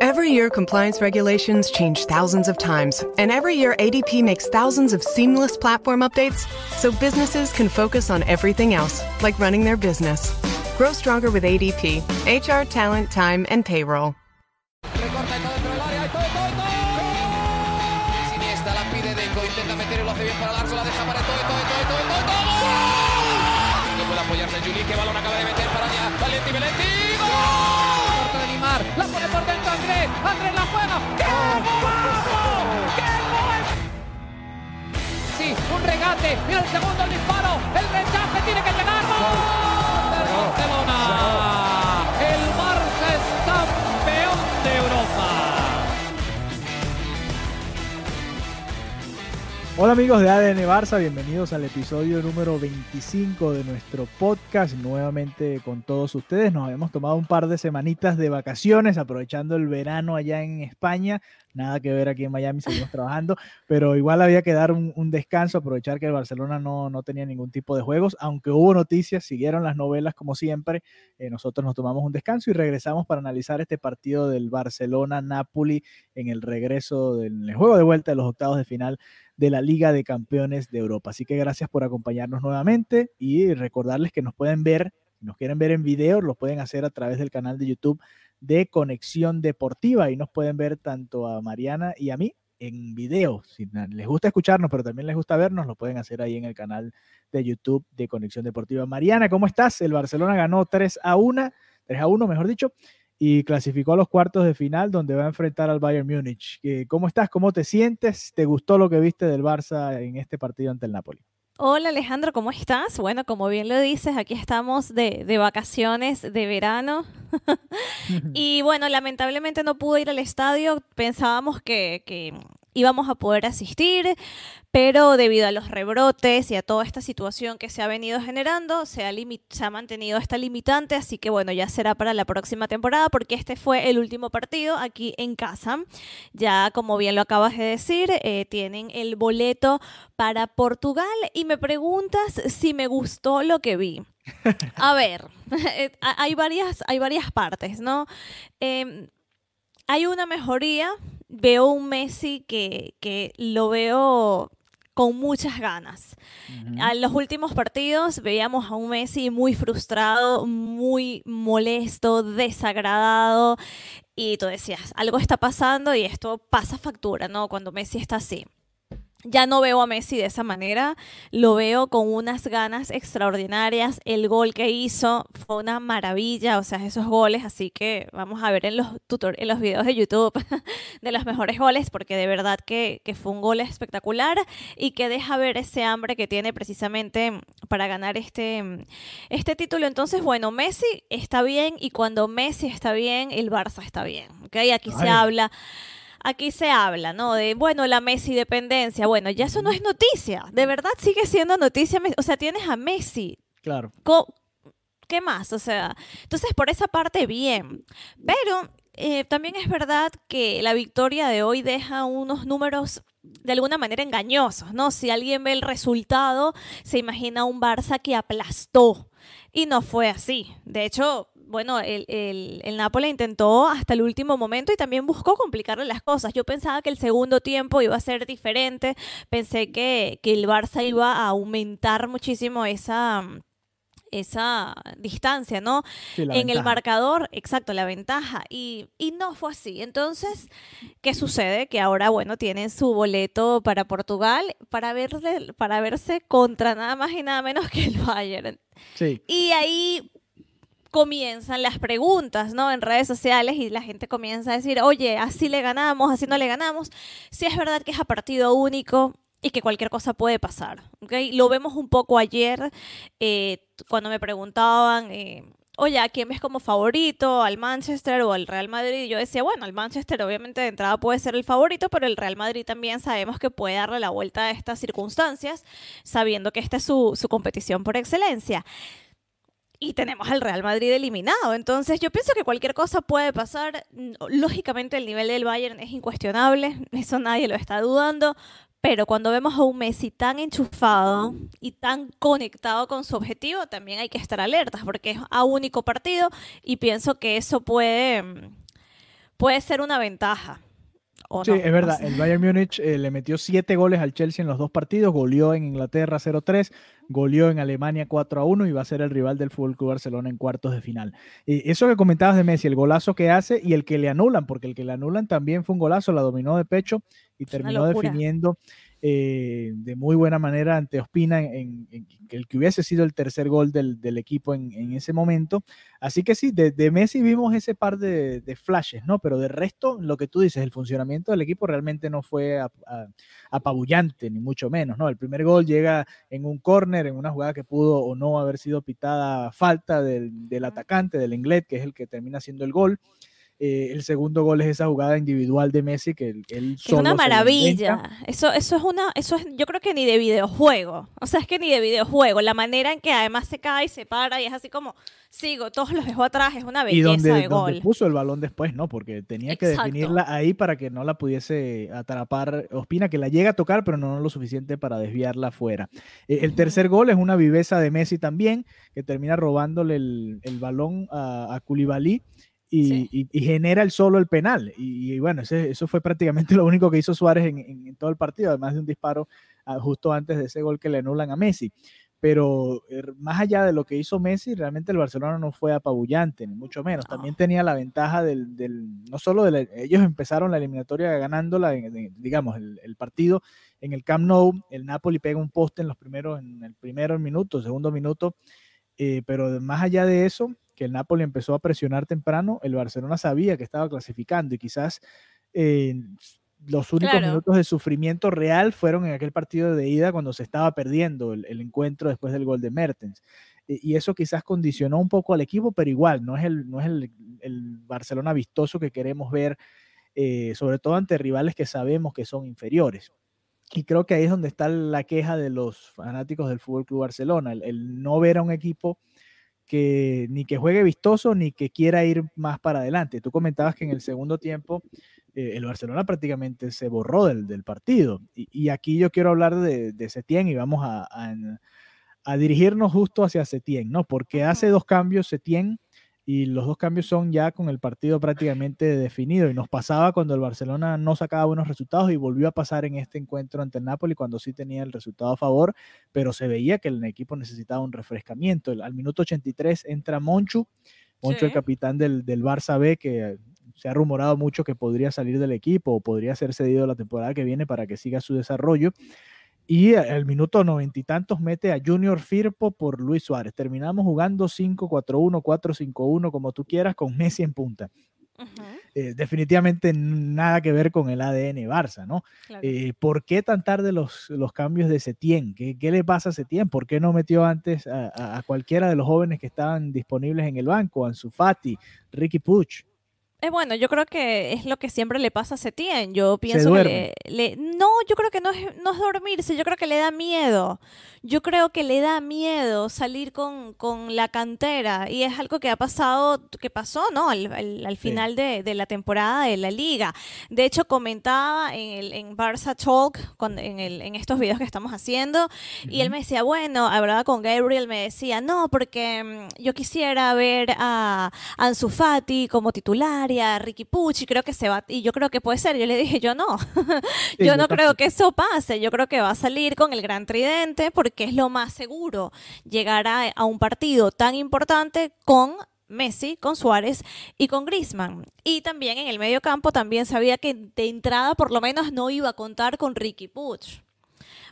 Every year, compliance regulations change thousands of times, and every year, ADP makes thousands of seamless platform updates so businesses can focus on everything else, like running their business. Grow stronger with ADP HR, talent, time, and payroll. Andrés, la juega. ¡Qué golazo! ¡Qué gol! Sí, un regate, mira el segundo disparo, el rechace tiene que llegar. Hola amigos de ADN Barça, bienvenidos al episodio número 25 de nuestro podcast, nuevamente con todos ustedes. Nos habíamos tomado un par de semanitas de vacaciones, aprovechando el verano allá en España. Nada que ver aquí en Miami, seguimos trabajando, pero igual había que dar un, descanso, aprovechar que el Barcelona no, no, tenía ningún tipo de juegos, aunque hubo noticias, siguieron las novelas como siempre. Eh, nosotros nos tomamos un descanso y regresamos para analizar este partido del Barcelona-Napoli en el regreso del juego de vuelta de los octavos de final de la Liga de Campeones de Europa. Así que gracias por acompañarnos nuevamente y recordarles que nos pueden ver, nos quieren ver en video, lo pueden hacer a través del canal de YouTube de Conexión Deportiva y nos pueden ver tanto a Mariana y a mí en video. Si les gusta escucharnos, pero también les gusta vernos, lo pueden hacer ahí en el canal de YouTube de Conexión Deportiva. Mariana, ¿cómo estás? El Barcelona ganó 3 a 1, 3 a 1, mejor dicho, y clasificó a los cuartos de final donde va a enfrentar al Bayern Múnich. ¿Cómo estás? ¿Cómo te sientes? ¿Te gustó lo que viste del Barça en este partido ante el Napoli? Hola Alejandro, ¿cómo estás? Bueno, como bien lo dices, aquí estamos de, de vacaciones de verano. y bueno, lamentablemente no pude ir al estadio. Pensábamos que, que íbamos a poder asistir, pero debido a los rebrotes y a toda esta situación que se ha venido generando, se ha, se ha, mantenido esta limitante, así que bueno, ya será para la próxima temporada porque este fue el último partido aquí en casa. Ya como bien lo acabas de decir, eh, tienen el boleto para Portugal y me preguntas si me gustó lo que vi. A ver, hay varias, hay varias partes, ¿no? Eh, hay una mejoría, veo un Messi que, que lo veo con muchas ganas. Uh -huh. En los últimos partidos veíamos a un Messi muy frustrado, muy molesto, desagradado y tú decías, algo está pasando y esto pasa factura, ¿no? Cuando Messi está así. Ya no veo a Messi de esa manera, lo veo con unas ganas extraordinarias. El gol que hizo fue una maravilla, o sea, esos goles, así que vamos a ver en los, en los videos de YouTube de los mejores goles, porque de verdad que, que, fue un gol espectacular y que deja ver ese hambre que tiene precisamente para ganar este, este título. Entonces, bueno, Messi está bien y cuando Messi está bien, el Barça está bien, ¿ok? Aquí Ay. se habla aquí se habla, ¿no? De, bueno, la Messi dependencia. Bueno, ya eso no es noticia. De verdad sigue siendo noticia. O sea, tienes a Messi. Claro. ¿Qué más? O sea, entonces por esa parte, bien. Pero eh, también es verdad que la victoria de hoy deja unos números de alguna manera engañosos, ¿no? Si alguien ve el resultado, se imagina un Barça que aplastó. Y no fue así. De hecho, bueno, el, el, el Napoli intentó hasta el último momento y también buscó complicarle las cosas. Yo pensaba que el segundo tiempo iba a ser diferente, pensé que, que el Barça iba a aumentar muchísimo esa esa distancia, ¿no? Sí, en ventaja. el marcador, exacto, la ventaja. Y, y, no fue así. Entonces, ¿qué sucede? Que ahora, bueno, tienen su boleto para Portugal para, verle, para verse contra nada más y nada menos que el Bayern. Sí. Y ahí comienzan las preguntas, ¿no? En redes sociales y la gente comienza a decir, oye, así le ganamos, así no le ganamos. Si es verdad que es a partido único y que cualquier cosa puede pasar, ¿ok? Lo vemos un poco ayer eh, cuando me preguntaban... Eh, oye, ¿a quién ves como favorito? ¿Al Manchester o al Real Madrid? Yo decía, bueno, el Manchester obviamente de entrada puede ser el favorito, pero el Real Madrid también sabemos que puede darle la vuelta a estas circunstancias, sabiendo que esta es su, su competición por excelencia y tenemos al Real Madrid eliminado. Entonces yo pienso que cualquier cosa puede pasar. Lógicamente el nivel del Bayern es incuestionable, eso nadie lo está dudando, pero cuando vemos a un Messi tan enchufado y tan conectado con su objetivo, también hay que estar alertas porque es a único partido y pienso que eso puede puede ser una ventaja. Sí, es verdad. El Bayern Múnich eh, le metió siete goles al Chelsea en los dos partidos, goleó en Inglaterra 0-3, goleó en Alemania 4-1 y va a ser el rival del Fútbol Club Barcelona en cuartos de final. eso que comentabas de Messi, el golazo que hace y el que le anulan, porque el que le anulan también fue un golazo, la dominó de pecho y terminó definiendo eh, de muy buena manera ante Ospina en, el que hubiese sido el tercer gol del, equipo en, ese momento. Así que sí, de, Messi vimos ese par de, flashes, ¿no? Pero de resto, lo que tú dices, el funcionamiento del equipo realmente no fue apabullante, ni mucho menos, ¿no? El primer gol llega en un córner, en una jugada que pudo o no haber sido pitada falta del, del atacante, del Inglés, que es el que termina siendo el gol. Eh, el segundo gol es esa jugada individual de Messi que él, Es una maravilla. Eso, eso es una, eso es, yo creo que ni de videojuego. O sea, es que ni de videojuego. La manera en que además se cae, se para y es así como sigo, todos los dejó atrás, es una belleza y donde, de gol. Donde puso el balón después, ¿no? Porque tenía que definirla ahí para que no la pudiese atrapar Ospina, que la llega a tocar, pero no lo suficiente para desviarla afuera. Eh, el tercer gol es una viveza de Messi también, que termina robándole el, balón a, a y, genera el solo el penal. Y, bueno, eso fue prácticamente lo único que hizo Suárez en, todo el partido, además de un disparo ah, justo antes de ese gol que le anulan a Messi. Pero er, más allá de lo que hizo Messi, realmente el Barcelona no fue apabullante, ni mucho menos. También tenía la ventaja del, del no solo de ellos empezaron la eliminatoria ganándola, digamos, el, partido en el Camp Nou, el Napoli pega un poste en los primeros, en el primero minuto, segundo minuto, eh, pero más allá de eso, que el Napoli empezó a presionar temprano, el Barcelona sabía que estaba clasificando y quizás eh, los únicos minutos de sufrimiento real fueron en aquel partido de ida cuando se estaba perdiendo el, encuentro después del gol de Mertens. Y, eso quizás condicionó un poco al equipo, pero igual, no es el, no es el, Barcelona vistoso que queremos ver, eh, sobre todo ante rivales que sabemos que son inferiores. Y creo que ahí es donde está la queja de los fanáticos del Fútbol Club Barcelona, el no ver a un equipo que ni que juegue vistoso ni que quiera ir más para adelante. Tú comentabas que en el segundo tiempo eh, el Barcelona prácticamente se borró del, del partido. Y, aquí yo quiero hablar de, de Setién y vamos a, a, dirigirnos justo hacia Setién, ¿no? Porque hace dos cambios Setién y los dos cambios son ya con el partido prácticamente definido. Y nos pasaba cuando el Barcelona no sacaba buenos resultados y volvió a pasar en este encuentro ante el Napoli cuando sí tenía el resultado a favor, pero se veía que el equipo necesitaba un refrescamiento. Al minuto 83 entra Monchu, Monchu el capitán del, del Barça B que se ha rumorado mucho que podría salir del equipo o podría ser cedido la temporada que viene para que siga su desarrollo y al minuto noventa y tantos mete a Junior Firpo por Luis Suárez. Terminamos jugando 5-4-1, 4-5-1, como tú quieras, con Messi en punta. Eh, definitivamente nada que ver con el ADN Barça, ¿no? Eh, ¿Por qué tan tarde los, los cambios de Setién? ¿Qué, ¿Qué, le pasa a Setién? ¿Por qué no metió antes a, a, cualquiera de los jóvenes que estaban disponibles en el banco? Ansu Fati, Ricky Puch. Es eh, bueno, yo creo que es lo que siempre le pasa a Setien. Yo pienso que le, No, yo creo que no es, no es dormirse, yo creo que le da miedo. Yo creo que le da miedo salir con, con la cantera y es algo que ha pasado, que pasó, ¿no? Al, final de, de, la temporada de la liga. De hecho, comentaba en, el, en Barça Talk, en, el, en estos videos que estamos haciendo, y él me decía, bueno, hablaba con Gabriel, me decía, no, porque mm, yo quisiera ver a Ansu Fati como titular a Ricky Pucci, creo que se va, y yo creo que puede ser, yo le dije, yo no, yo no creo que eso pase, yo creo que va a salir con el gran tridente porque es lo más seguro llegar a, un partido tan importante con Messi, con Suárez y con Griezmann. Y también en el medio campo también sabía que de entrada por lo menos no iba a contar con Ricky Puch.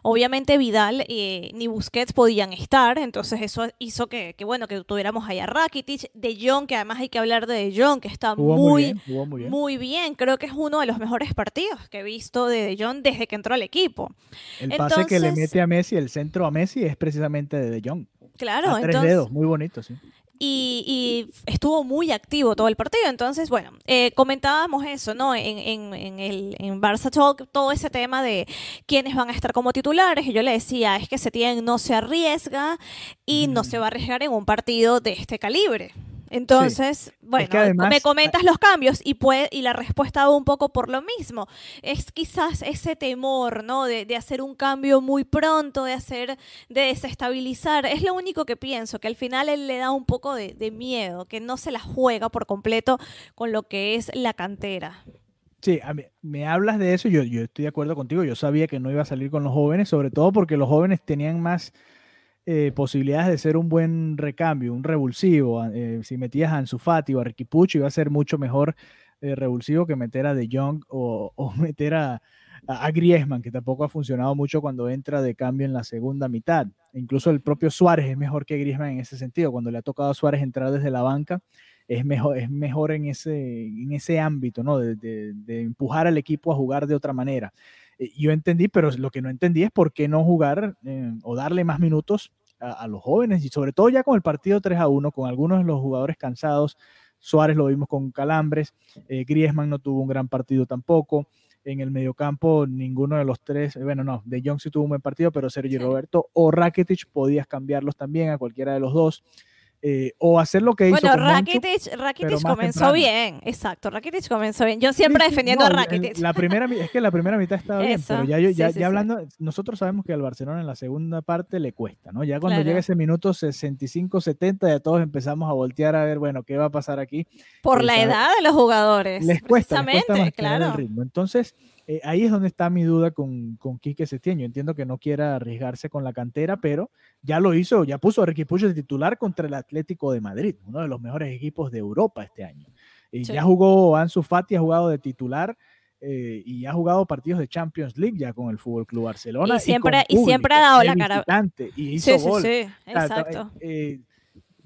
Obviamente Vidal eh, ni Busquets podían estar, entonces eso hizo que, bueno, que tuviéramos ahí a Rakitic, De Jong, que además hay que hablar de De Jong, que está muy, muy, bien. Creo que es uno de los mejores partidos que he visto de De Jong desde que entró al equipo. El pase que le mete a Messi, el centro a Messi, es precisamente de De Jong. Claro, a tres dedos, muy bonito, sí y, estuvo muy activo todo el partido. Entonces, bueno, eh, comentábamos eso, ¿no? En, en, el, en Barça Talk, todo ese tema de quiénes van a estar como titulares. Y yo le decía, es que Setién no se arriesga y no se va a arriesgar en un partido de este calibre. Entonces, bueno, me comentas los cambios y, puede, y la respuesta va un poco por lo mismo. Es quizás ese temor, ¿no? De, hacer un cambio muy pronto, de hacer, de desestabilizar. Es lo único que pienso, que al final él le da un poco de, miedo, que no se la juega por completo con lo que es la cantera. Sí, me hablas de eso, yo, yo estoy de acuerdo contigo, yo sabía que no iba a salir con los jóvenes, sobre todo porque los jóvenes tenían más eh, posibilidades de ser un buen recambio, un revulsivo. Eh, si metías a Ansu Fati o a Ricky iba a ser mucho mejor eh, revulsivo que meter a De Jong o, meter a, a, Griezmann, que tampoco ha funcionado mucho cuando entra de cambio en la segunda mitad. incluso el propio Suárez es mejor que Griezmann en ese sentido. Cuando le ha tocado a Suárez entrar desde la banca, es mejor, es mejor en, ese, en ese ámbito, ¿no? De, de empujar al equipo a jugar de otra manera yo entendí, pero lo que no entendí es por qué no jugar o darle más minutos a, los jóvenes y sobre todo ya con el partido 3 a 1, con algunos de los jugadores cansados. Suárez lo vimos con calambres, eh, Griezmann no tuvo un gran partido tampoco. En el mediocampo, ninguno de los tres, eh, bueno, no, De Jong sí tuvo un buen partido, pero Sergio Roberto o Rakitic podías cambiarlos también a cualquiera de los dos. Eh, o hacer lo que hizo. Bueno, Rakitic, comenzó bien, exacto. Rakitic comenzó bien. Yo siempre defendiendo a Rakitic. La primera, es que la primera mitad estaba bien, pero ya, ya, ya hablando, nosotros sabemos que al Barcelona en la segunda parte le cuesta, ¿no? Ya cuando llega ese minuto 65-70, ya todos empezamos a voltear a ver, bueno, ¿qué va a pasar aquí? Por la edad de los jugadores. Les cuesta, les cuesta claro. el ritmo. Entonces, eh, ahí es donde está mi duda con, con Quique Setién. Yo entiendo que no quiera arriesgarse con la cantera, pero ya lo hizo, ya puso a Ricky Puig de titular contra el Atlético de Madrid, uno de los mejores equipos de Europa este año. Y ya jugó Ansu Fati, ha jugado de titular. Eh, y ha jugado partidos de Champions League ya con el Fútbol Club Barcelona. Y siempre, y, siempre ha dado la cara. Y hizo sí, gol. Sí, sí, exacto. Eh,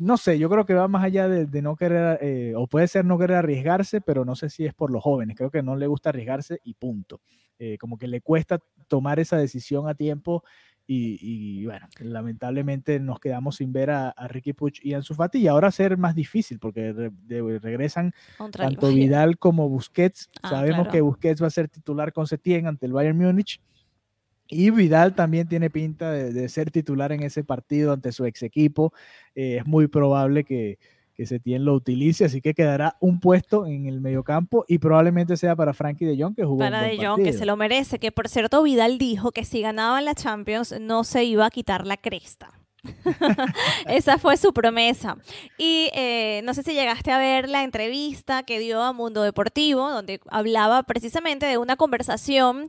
no sé, yo creo que va más allá de, no querer, eh, o puede ser no querer arriesgarse, pero no sé si es por los jóvenes. Creo que no le gusta arriesgarse y punto. Eh, como que le cuesta tomar esa decisión a tiempo y, bueno, lamentablemente nos quedamos sin ver a, Ricky Puch y Ansu Fati y ahora ser más difícil porque regresan tanto Vidal como Busquets. Ah, Sabemos que Busquets va a ser titular con Setien ante el Bayern Múnich y Vidal también tiene pinta de, ser titular en ese partido ante su ex equipo. Eh, es muy probable que, que Setién lo utilice, así que quedará un puesto en el mediocampo y probablemente sea para Frankie de Jong que jugó. Para De Jong, que se lo merece, que por cierto Vidal dijo que si ganaban la Champions no se iba a quitar la cresta. Esa fue su promesa. Y eh, no sé si llegaste a ver la entrevista que dio a Mundo Deportivo, donde hablaba precisamente de una conversación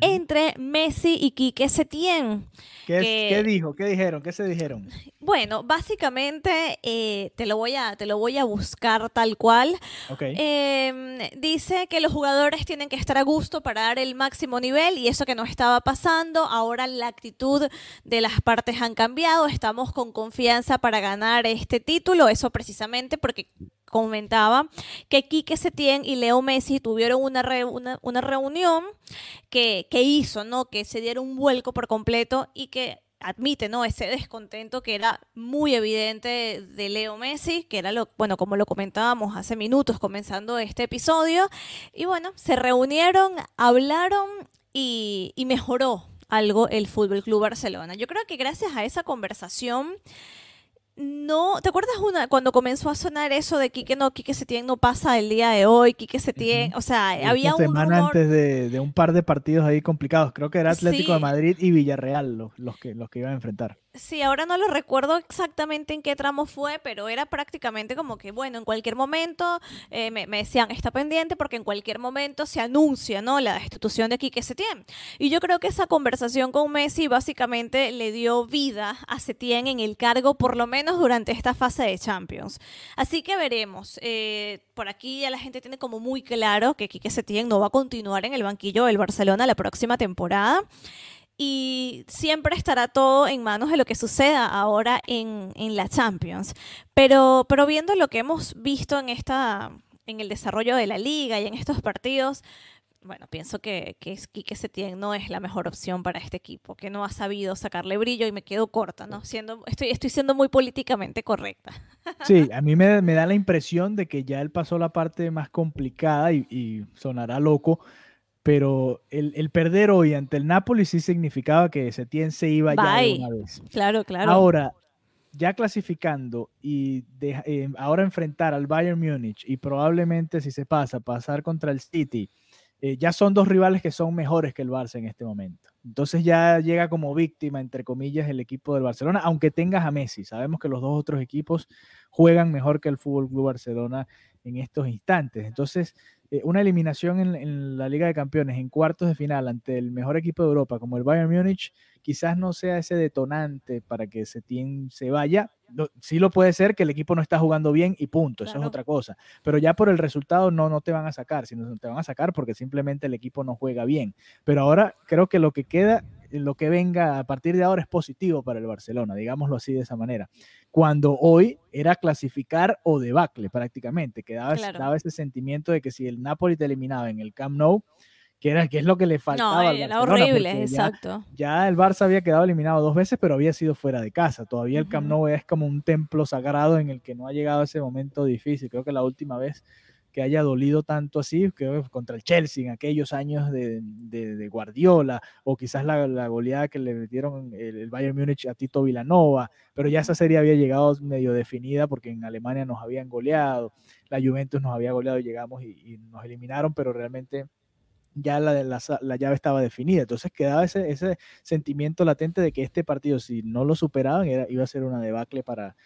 entre Messi y Quique Setién. ¿Qué, dijo? ¿Qué dijeron? ¿Qué se dijeron? Bueno, básicamente eh, te, lo voy a, te lo voy a buscar tal cual. Em, dice que los jugadores tienen que estar a gusto para dar el máximo nivel y eso que no estaba pasando. Ahora la actitud de las partes han cambiado. Estamos con confianza para ganar este título. Eso precisamente porque comentaba que Quique Setién y Leo Messi tuvieron una, una, reunión que, que, hizo, ¿no? Que se dieron un vuelco por completo y que admite, ¿no? Ese descontento que era muy evidente de Leo Messi, que era lo, bueno, como lo comentábamos hace minutos comenzando este episodio. Y bueno, se reunieron, hablaron y mejoró algo el Fútbol Club Barcelona. Yo creo que gracias a esa conversación no, ¿te acuerdas una cuando comenzó a sonar eso de Quique no, Quique Setién no pasa el día de hoy, Quique Setién, o sea, había una semana antes de, un par de partidos ahí complicados, creo que era Atlético de Madrid y Villarreal los, los, que, los que iban a enfrentar. Sí, ahora no lo recuerdo exactamente en qué tramo fue, pero era prácticamente como que, bueno, en cualquier momento eh, me, decían, está pendiente porque en cualquier momento se anuncia, ¿no? La destitución de Quique Setién. Y yo creo que esa conversación con Messi básicamente le dio vida a Setién en el cargo, por lo menos durante esta fase de Champions. Así que veremos. Eh, por aquí ya la gente tiene como muy claro que Quique Setién no va a continuar en el banquillo del Barcelona la próxima temporada y siempre estará todo en manos de lo que suceda ahora en, la Champions. Pero, pero viendo lo que hemos visto en, esta, en el desarrollo de la liga y en estos partidos, bueno, pienso que, que Quique Setién no es la mejor opción para este equipo, que no ha sabido sacarle brillo y me quedo corta, ¿no? Siendo, estoy, estoy siendo muy políticamente correcta. Sí, a mí me, da la impresión de que ya él pasó la parte más complicada y sonará loco, pero el, perder hoy ante el Napoli sí significaba que Setién se iba ya de una vez. Claro, claro. Ahora, ya clasificando y eh, ahora enfrentar al Bayern Múnich y probablemente si se pasa, pasar contra el City, eh, ya son dos rivales que son mejores que el Barça en este momento. Entonces ya llega como víctima, entre comillas, el equipo del Barcelona, aunque tengas a Messi. Sabemos que los dos otros equipos juegan mejor que el Fútbol Club Barcelona en estos instantes. Entonces, eh, una eliminación en, la Liga de Campeones en cuartos de final ante el mejor equipo de Europa como el Bayern Múnich, quizás no sea ese detonante para que se vaya. sí lo puede ser que el equipo no está jugando bien y punto, eso es otra cosa. Pero ya por el resultado no, no te van a sacar, sino te van a sacar porque simplemente el equipo no juega bien. Pero ahora creo que lo que queda lo que venga a partir de ahora es positivo para el Barcelona, digámoslo así de esa manera. Cuando hoy era clasificar o debacle prácticamente, que daba, ese sentimiento de que si el Napoli te eliminaba en el Camp Nou, que era que es lo que le faltaba. No, era horrible, exacto. Ya el Barça había quedado eliminado dos veces, pero había sido fuera de casa. Todavía el Camp Nou es como un templo sagrado en el que no ha llegado ese momento difícil. Creo que la última vez que haya dolido tanto así, que contra el Chelsea en aquellos años de, de, Guardiola, o quizás la, la, goleada que le metieron el, Bayern Múnich a Tito Vilanova, pero ya esa serie había llegado medio definida porque en Alemania nos habían goleado, la Juventus nos había goleado y llegamos y, nos eliminaron, pero realmente ya la, la, la, llave estaba definida. Entonces quedaba ese, ese sentimiento latente de que este partido, si no lo superaban, era, iba a ser una debacle para,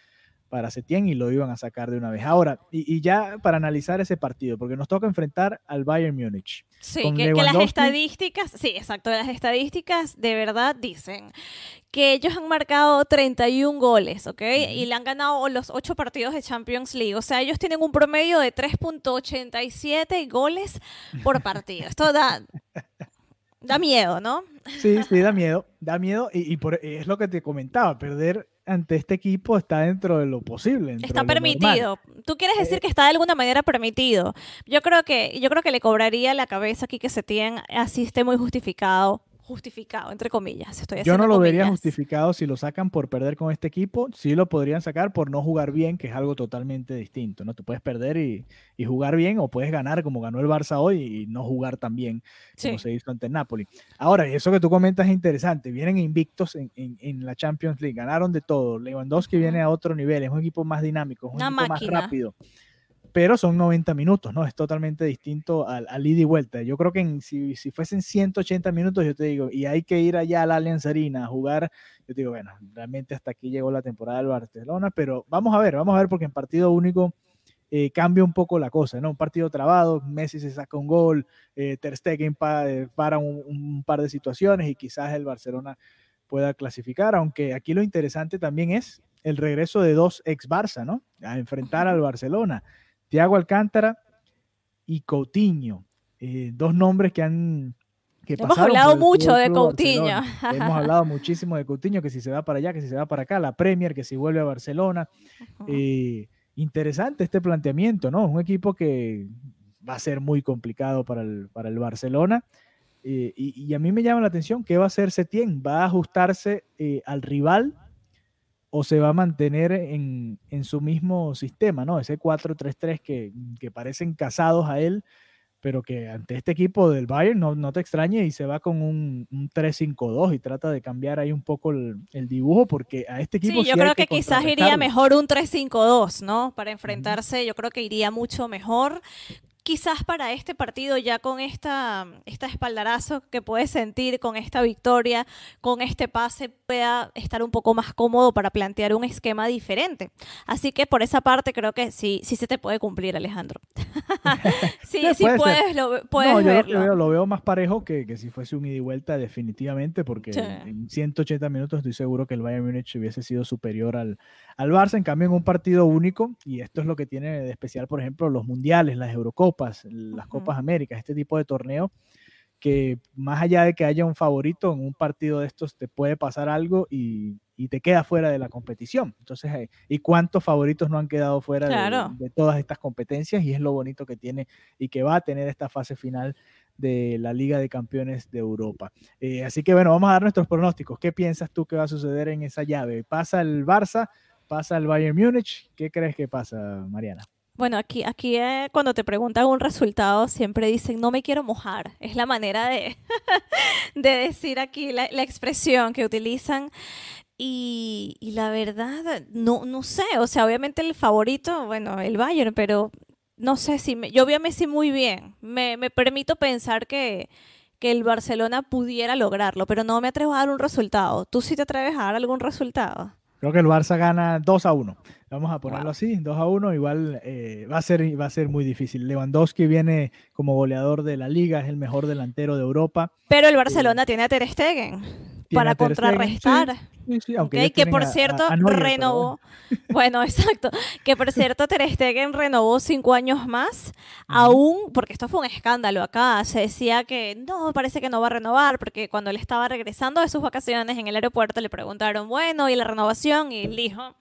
para Setién y lo iban a sacar de una vez. Ahora, y, ya para analizar ese partido, porque nos toca enfrentar al Bayern Múnich. Sí, que, las estadísticas, sí, exacto, las estadísticas de verdad dicen que ellos han marcado 31 goles, ¿ok? Y le han ganado los 8 partidos de Champions League. O sea, ellos tienen un promedio de 3.87 goles por partido. Esto da, da miedo, ¿no? Sí, sí, da miedo, da miedo. Y, y por, es lo que te comentaba, perder ante este equipo está dentro de lo posible. Está permitido. Tú quieres decir eh, que está de alguna manera permitido. Yo creo que yo creo que le cobraría la cabeza aquí que se tiene así esté muy justificado justificado, entre comillas. Estoy Yo no lo vería justificado si lo sacan por perder con este equipo. Sí lo podrían sacar por no jugar bien, que es algo totalmente distinto. ¿no? Tú puedes perder y, jugar bien o puedes ganar como ganó el Barça hoy y no jugar tan bien como se hizo ante el Napoli. Ahora, eso que tú comentas es interesante. Vienen invictos en, la Champions League. Ganaron de todo. Lewandowski viene a otro nivel. Es un equipo más dinámico, es un equipo más rápido pero son 90 minutos, ¿no? Es totalmente distinto al, al ida y vuelta. Yo creo que si, si, fuesen 180 minutos, yo te digo, y hay que ir allá a la Allianz Arena a jugar, yo te digo, bueno, realmente hasta aquí llegó la temporada del Barcelona, pero vamos a ver, vamos a ver, porque en partido único eh, cambia un poco la cosa, ¿no? Un partido trabado, Messi se saca un gol, eh, Ter Stegen eh, para un, un par de situaciones y quizás el Barcelona pueda clasificar, aunque aquí lo interesante también es el regreso de dos ex Barça, ¿no? A enfrentar al Barcelona. Tiago Alcántara y Coutinho. Eh, dos nombres que han... Que Hemos hablado mucho de Coutinho. Hemos hablado muchísimo de Coutinho, que si se va para allá, que si se va para acá, la Premier, que si vuelve a Barcelona. Eh, interesante este planteamiento, ¿no? Un equipo que va a ser muy complicado para el, para el Barcelona. Eh, y, a mí me llama la atención qué va a hacer Setién. ¿Va a ajustarse al rival o se va a mantener en, su mismo sistema, ¿no? Ese 4-3-3 que, que, parecen casados a él, pero que ante este equipo del Bayern no, no te extrañe y se va con un, 3-5-2 y trata de cambiar ahí un poco el, dibujo porque a este equipo... Sí, yo creo que, que quizás iría mejor un 3-5-2, ¿no? Para enfrentarse, yo creo que iría mucho mejor quizás para este partido ya con esta, esta espaldarazo que puede sentir, con esta victoria, con este pase, pueda estar un poco más cómodo para plantear un esquema diferente. Así que por esa parte creo que sí, sí se te puede cumplir, Alejandro. sí, sí, puedes, lo, puedes verlo. Lo veo, más parejo que, que, si fuese un ida y vuelta definitivamente, porque en 180 minutos estoy seguro que el Bayern Múnich hubiese sido superior al, al Barça, en cambio en un partido único, y esto es lo que tiene de especial, por ejemplo, los mundiales, las Eurocopas, las Copas Américas, este tipo de torneo, que más allá de que haya un favorito en un partido de estos, te puede pasar algo y, te queda fuera de la competición. Entonces, eh, ¿y cuántos favoritos no han quedado fuera de, todas estas competencias? Y es lo bonito que tiene y que va a tener esta fase final de la Liga de Campeones de Europa. Eh, así que bueno, vamos a dar nuestros pronósticos. ¿Qué piensas tú que va a suceder en esa llave? ¿Pasa el Barça? ¿Pasa el Bayern Múnich? ¿Qué crees que pasa, Mariana? Bueno, aquí, aquí eh, cuando te preguntan un resultado siempre dicen no me quiero mojar. Es la manera de, de decir aquí la, expresión que utilizan. Y, y la verdad, no, no sé, o sea, obviamente el favorito, bueno, el Bayern, pero no sé si me, yo vi a Messi muy bien. Me, me permito pensar que, que el Barcelona pudiera lograrlo, pero no me atrevo a dar un resultado. ¿Tú sí te atreves a dar algún resultado? Creo que el Barça gana 2 a 1. Vamos a ponerlo así, 2 a 1. Igual eh, va, a ser, va a ser muy difícil. Lewandowski viene como goleador de la liga, es el mejor delantero de Europa. Pero el Barcelona eh, tiene a Ter Stegen para contrarrestar. que por cierto renovó. Bueno, exacto. Que por cierto Ter Stegen renovó cinco años más, aún, porque esto fue un escándalo acá. Se decía que no, parece que no va a renovar, porque cuando él estaba regresando de sus vacaciones en el aeropuerto le preguntaron, bueno, ¿y la renovación? Y él dijo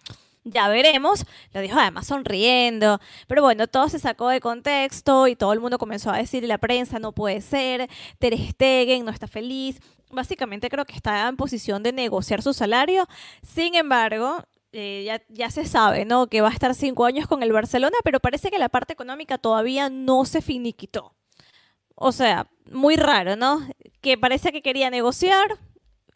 ya veremos, lo dijo además sonriendo, pero bueno, todo se sacó de contexto y todo el mundo comenzó a decir, la prensa no puede ser, Ter Stegen no está feliz, básicamente creo que está en posición de negociar su salario. Sin embargo, eh, ya, ya, se sabe, ¿no? Que va a estar cinco años con el Barcelona, pero parece que la parte económica todavía no se finiquitó. O sea, muy raro, ¿no? Que parece que quería negociar,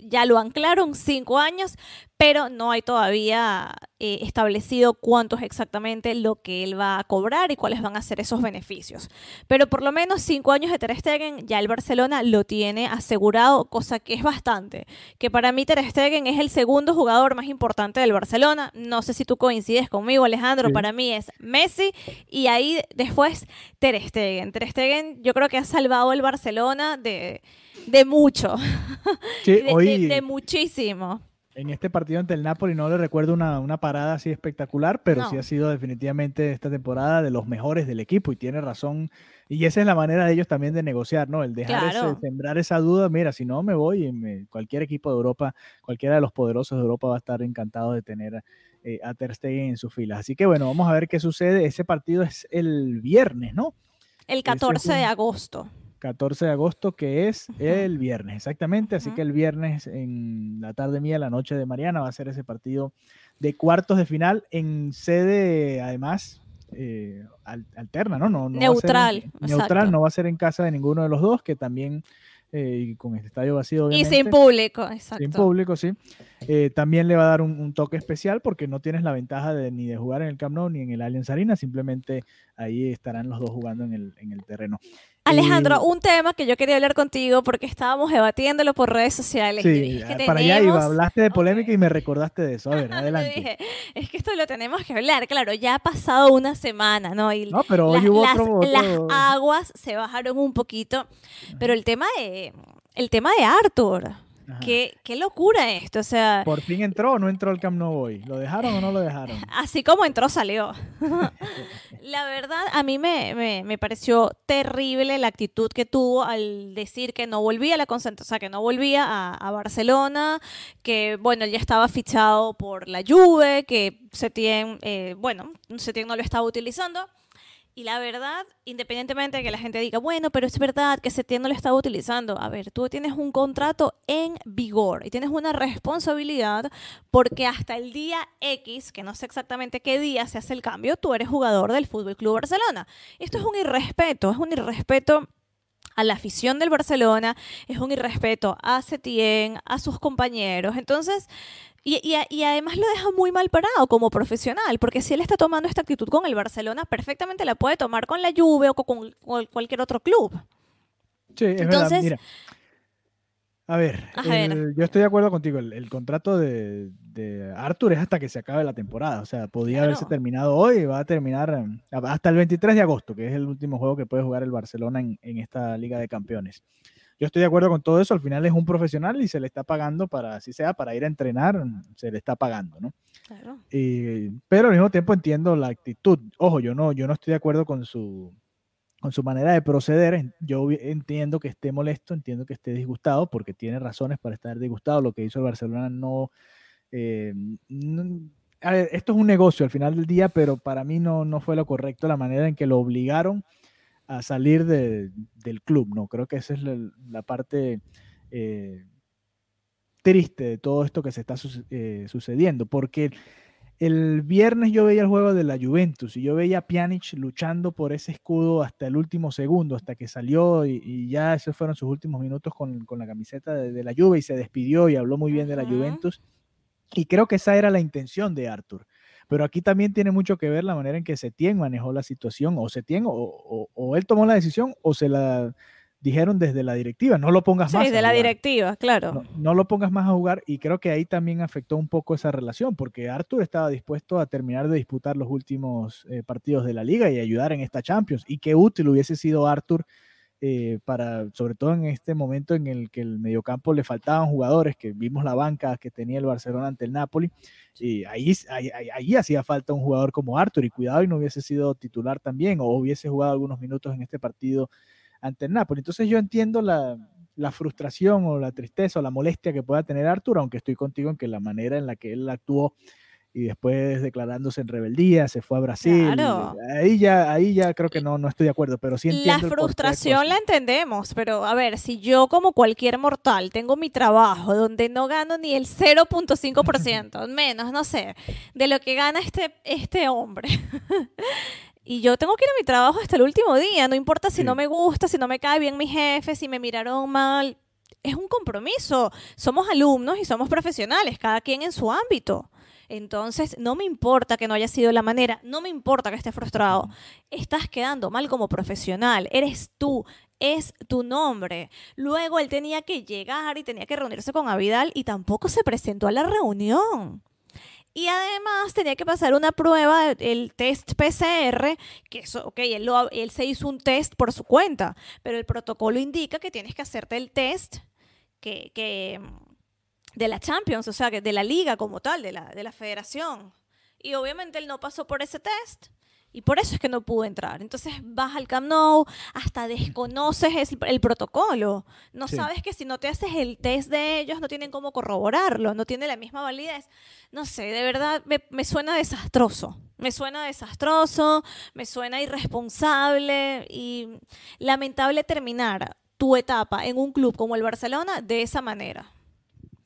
ya lo anclaron, cinco años, pero no hay todavía eh, establecido cuánto es exactamente lo que él va a cobrar y cuáles van a ser esos beneficios. Pero por lo menos cinco años de Ter Stegen ya el Barcelona lo tiene asegurado, cosa que es bastante. Que para mí Ter Stegen es el segundo jugador más importante del Barcelona. No sé si tú coincides conmigo, Alejandro. Para mí es Messi y ahí después Ter Stegen. Ter Stegen yo creo que ha salvado el Barcelona de de mucho. de, muchísimo. En este partido ante el Napoli no le recuerdo una, parada así espectacular, pero sí ha sido definitivamente esta temporada de los mejores del equipo y tiene razón. Y esa es la manera de ellos también de negociar, ¿no? El dejar sembrar esa duda, mira, si no me voy, cualquier equipo de Europa, cualquiera de los poderosos de Europa va a estar encantado de tener eh, a Ter Stegen en sus filas. Así que bueno, vamos a ver qué sucede. Ese partido es el viernes, ¿no? El 14 de agosto. 14 de agosto, que es el viernes, exactamente. Así que el viernes en la tarde mía, la noche de Mariana, va a ser ese partido de cuartos de final en sede, además, eh, alterna, ¿no? no, neutral. neutral, no va a ser en casa de ninguno de los dos, que también eh, y con este estadio vacío. Obviamente, y sin público, exacto. Sin público, sí. Eh, también le va a dar un, toque especial porque no tienes la ventaja de, ni de jugar en el Camp Nou ni en el Allianz Arena, simplemente ahí estarán los dos jugando en el, en el terreno. Alejandro, un tema que yo quería hablar contigo porque estábamos debatiéndolo por redes sociales. Sí, para allá iba, hablaste de polémica y me recordaste de eso. A ver, adelante. es que esto lo tenemos que hablar. Claro, ya ha pasado una semana, ¿no? Y no, pero hoy hubo otro, Las aguas se bajaron un poquito, pero el tema de, el tema de Arthur. Qué, qué, locura esto, o sea... Por fin entró o no entró el Camp Nou hoy. ¿Lo dejaron o no lo dejaron? Así como entró, salió. la verdad, a mí me, me, pareció terrible la actitud que tuvo al decir que no volvía a la concentración, o sea, que no volvía a, a, Barcelona, que, bueno, él ya estaba fichado por la Juve, que Setien, eh, bueno, Setien no lo estaba utilizando. Y la verdad, independientemente de que la gente diga, bueno, pero es verdad que Setién no lo estaba utilizando. A ver, tú tienes un contrato en vigor y tienes una responsabilidad porque hasta el día X, que no sé exactamente qué día se hace el cambio, tú eres jugador del Fútbol Club Barcelona. Esto es un irrespeto, es un irrespeto a la afición del Barcelona, es un irrespeto a Setién, a sus compañeros. Entonces, y, y, además lo deja muy mal parado como profesional, porque si él está tomando esta actitud con el Barcelona, perfectamente la puede tomar con la Juve o con, cualquier otro club. Sí, es Entonces, verdad. Mira, a ver, yo estoy de acuerdo contigo. El, contrato de, de, Arthur es hasta que se acabe la temporada. O sea, podía haberse terminado hoy y va a terminar hasta el 23 de agosto, que es el último juego que puede jugar el Barcelona en, en esta Liga de Campeones yo estoy de acuerdo con todo eso. Al final es un profesional y se le está pagando para, así sea, para ir a entrenar, se le está pagando, ¿no? Claro. pero al mismo tiempo entiendo la actitud. Ojo, yo no, yo no estoy de acuerdo con su, con su manera de proceder. Yo entiendo que esté molesto, entiendo que esté disgustado, porque tiene razones para estar disgustado. Lo que hizo el Barcelona no, eh, a ver, esto es un negocio al final del día, pero para mí no, no fue lo correcto la manera en que lo obligaron a salir del club, ¿no? Creo que esa es la, parte eh, triste de todo esto que se está eh, sucediendo, porque el viernes yo veía el juego de la Juventus y yo veía a Pjanic luchando por ese escudo hasta el último segundo, hasta que salió y, ya esos fueron sus últimos minutos con, la camiseta de, la Juve y se despidió y habló muy bien de la Juventus. Y creo que esa era la intención de Arthur. Pero aquí también tiene mucho que ver la manera en que Setien manejó la situación, o Setien, o, o, él tomó la decisión, o se la dijeron desde la directiva, no lo pongas más. Sí, de la directiva, claro. No, lo pongas más a jugar y creo que ahí también afectó un poco esa relación, porque Arthur estaba dispuesto a terminar de disputar los últimos eh, partidos de la liga y ayudar en esta Champions. Y qué útil hubiese sido Arthur eh, para, sobre todo en este momento en el que el mediocampo le faltaban jugadores, que vimos la banca que tenía el Barcelona ante el Napoli, y ahí, ahí, ahí, hacía falta un jugador como Arthur, y cuidado y no hubiese sido titular también, o hubiese jugado algunos minutos en este partido ante el Napoli. Entonces yo entiendo la, la frustración o la tristeza o la molestia que pueda tener Arthur, aunque estoy contigo en que la manera en la que él actuó y después declarándose en rebeldía, se fue a Brasil. Ahí ya, ahí ya creo que no, no estoy de acuerdo, pero sí entiendo. La frustración la entendemos, pero a ver, si yo como cualquier mortal tengo mi trabajo donde no gano ni el 0.5%, menos, no sé, de lo que gana este, este hombre. y yo tengo que ir a mi trabajo hasta el último día, no importa si no me gusta, si no me cae bien mi jefe, si me miraron mal. Es un compromiso. Somos alumnos y somos profesionales, cada quien en su ámbito. Entonces, no me importa que no haya sido la manera, no me importa que esté frustrado. Estás quedando mal como profesional, eres tú, es tu nombre. Luego él tenía que llegar y tenía que reunirse con Avidal y tampoco se presentó a la reunión. Y además tenía que pasar una prueba, el test PCR, que eso, ok, él, él se hizo un test por su cuenta, pero el protocolo indica que tienes que hacerte el test que, que de la Champions, o sea, de la liga como tal, de la, de la federación. Y obviamente él no pasó por ese test. Y por eso es que no pudo entrar. Entonces vas al Camp Nou, hasta desconoces el, protocolo. No sabes que si no te haces el test de ellos, no tienen cómo corroborarlo, no tiene la misma validez. No sé, de verdad me, me suena desastroso. Me suena desastroso, me suena irresponsable y lamentable terminar tu etapa en un club como el Barcelona de esa manera.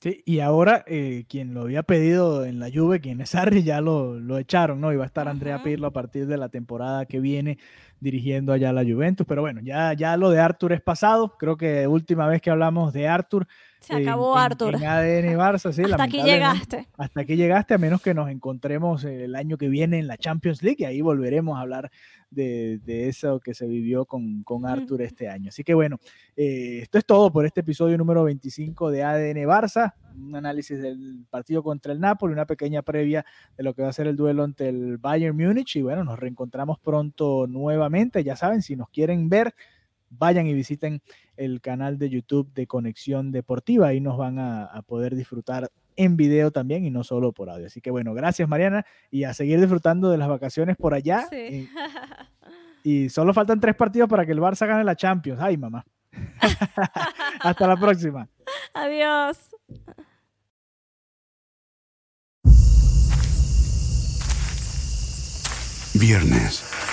Sí, y ahora eh, quien lo había pedido en la Juve, quien es Sarri, ya lo, lo echaron, ¿no? Iba a estar Andrea Pirlo a partir de la temporada que viene dirigiendo allá la Juventus. Pero bueno, ya, ya lo de Arthur es pasado. Creo que última vez que hablamos de Arthur. Se acabó Arthur. En, ADN Barça, sí. hasta aquí llegaste. Hasta aquí llegaste, a menos que nos encontremos el año que viene en la Champions League y ahí volveremos a hablar de, eso que se vivió con, con Arthur este año. Así que bueno, eh, esto es todo por este episodio número 25 de ADN Barça, un análisis del partido contra el Napoli, una pequeña previa de lo que va a ser el duelo ante el Bayern Múnich y bueno, nos reencontramos pronto nuevamente, ya saben, si nos quieren ver, vayan y visiten el canal de YouTube de Conexión Deportiva, ahí nos van a, a poder disfrutar en video también y no solo por audio. Así que bueno, gracias Mariana y a seguir disfrutando de las vacaciones por allá. Y, solo faltan tres partidos para que el Barça gane la Champions. Ay, mamá. Hasta la próxima. Adiós. Viernes.